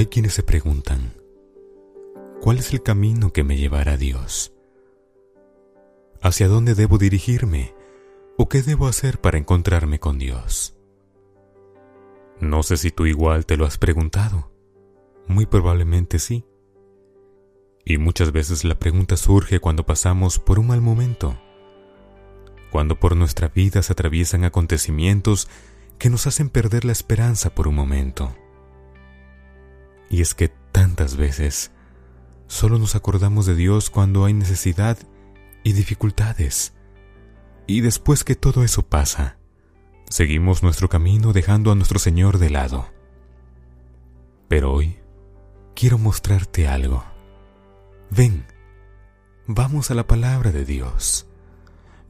Hay quienes se preguntan, ¿cuál es el camino que me llevará a Dios? ¿Hacia dónde debo dirigirme? ¿O qué debo hacer para encontrarme con Dios? No sé si tú igual te lo has preguntado. Muy probablemente sí. Y muchas veces la pregunta surge cuando pasamos por un mal momento, cuando por nuestra vida se atraviesan acontecimientos que nos hacen perder la esperanza por un momento. Y es que tantas veces solo nos acordamos de Dios cuando hay necesidad y dificultades. Y después que todo eso pasa, seguimos nuestro camino dejando a nuestro Señor de lado. Pero hoy quiero mostrarte algo. Ven, vamos a la palabra de Dios,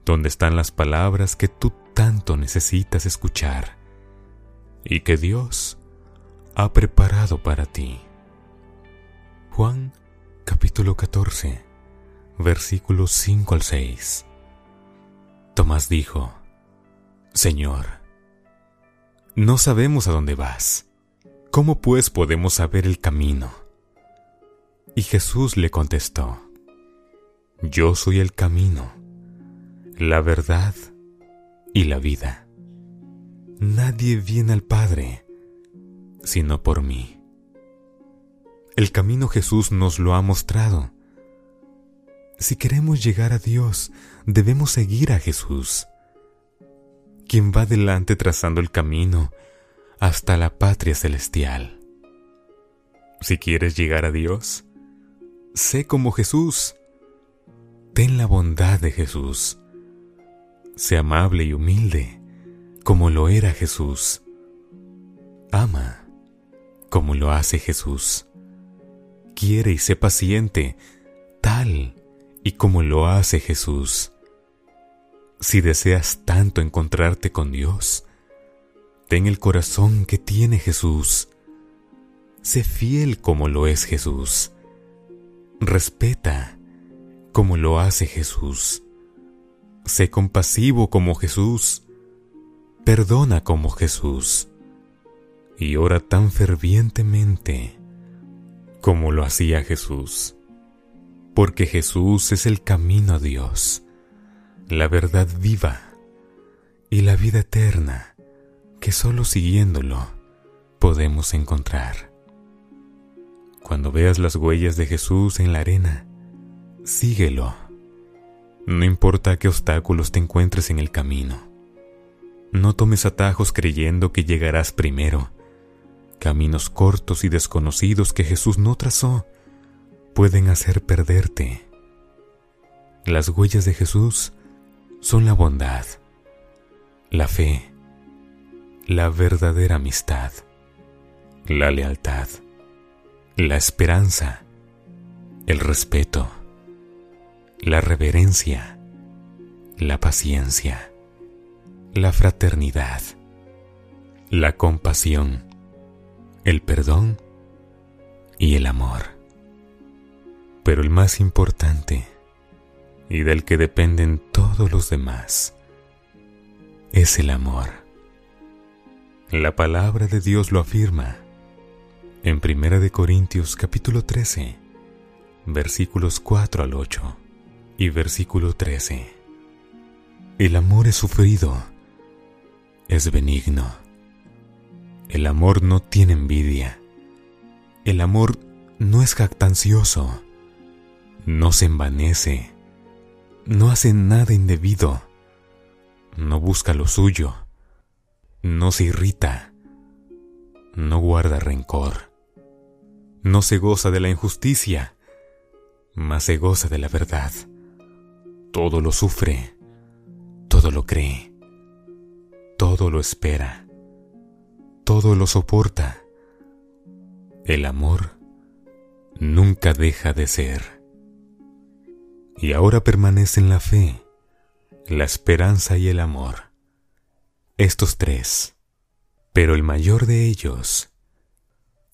donde están las palabras que tú tanto necesitas escuchar y que Dios ha preparado para ti. Juan capítulo 14, versículos 5 al 6. Tomás dijo, Señor, no sabemos a dónde vas. ¿Cómo pues podemos saber el camino? Y Jesús le contestó, Yo soy el camino, la verdad y la vida. Nadie viene al Padre sino por mí. El camino Jesús nos lo ha mostrado. Si queremos llegar a Dios, debemos seguir a Jesús, quien va delante trazando el camino hasta la patria celestial. Si quieres llegar a Dios, sé como Jesús. Ten la bondad de Jesús. Sé amable y humilde como lo era Jesús. Ama como lo hace Jesús. Quiere y sé paciente, tal y como lo hace Jesús. Si deseas tanto encontrarte con Dios, ten el corazón que tiene Jesús. Sé fiel como lo es Jesús. Respeta como lo hace Jesús. Sé compasivo como Jesús perdona como Jesús y ora tan fervientemente como lo hacía Jesús, porque Jesús es el camino a Dios, la verdad viva y la vida eterna que solo siguiéndolo podemos encontrar. Cuando veas las huellas de Jesús en la arena, síguelo. No importa qué obstáculos te encuentres en el camino no tomes atajos creyendo que llegarás primero. Caminos cortos y desconocidos que Jesús no trazó pueden hacer perderte. Las huellas de Jesús son la bondad, la fe, la verdadera amistad, la lealtad, la esperanza, el respeto, la reverencia, la paciencia la fraternidad, la compasión, el perdón y el amor. Pero el más importante, y del que dependen todos los demás, es el amor. La palabra de Dios lo afirma en Primera de Corintios capítulo 13, versículos 4 al 8 y versículo 13. El amor es sufrido es benigno. El amor no tiene envidia. El amor no es jactancioso. No se envanece. No hace nada indebido. No busca lo suyo. No se irrita. No guarda rencor. No se goza de la injusticia, mas se goza de la verdad. Todo lo sufre, todo lo cree todo lo espera, todo lo soporta. El amor nunca deja de ser. Y ahora permanecen la fe, la esperanza y el amor. Estos tres, pero el mayor de ellos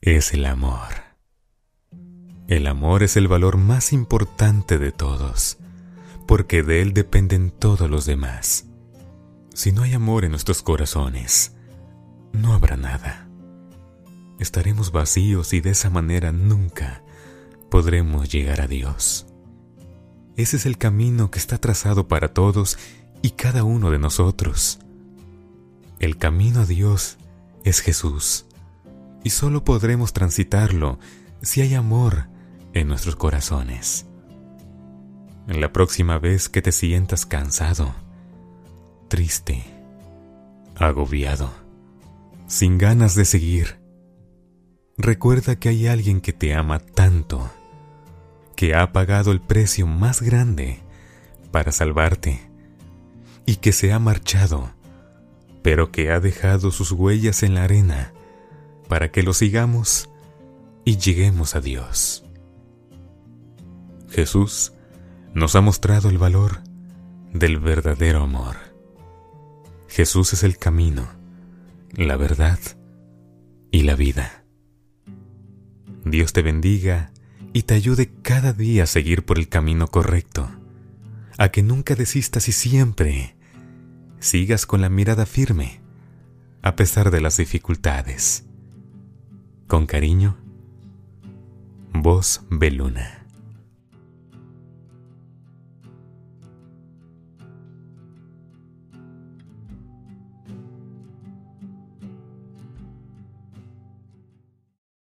es el amor. El amor es el valor más importante de todos, porque de él dependen todos los demás. Si no hay amor en nuestros corazones, no habrá nada. estaremos vacíos y de esa manera nunca podremos llegar a Dios. Ese es el camino que está trazado para todos y cada uno de nosotros. El camino a Dios es Jesús, y solo podremos transitarlo si hay amor en nuestros corazones. La próxima vez que te sientas cansado, triste, agobiado, sin ganas de seguir, recuerda que hay alguien que te ama tanto, que ha pagado el precio más grande para salvarte y que se ha marchado, pero que ha dejado sus huellas en la arena para que lo sigamos y lleguemos a Dios. Jesús nos ha mostrado el valor del verdadero amor. Jesús es el camino, la verdad y la vida. Dios te bendiga y te ayude cada día a seguir por el camino correcto, a que nunca desistas y siempre sigas con la mirada firme, a pesar de las dificultades. Con cariño, Voz Beluna.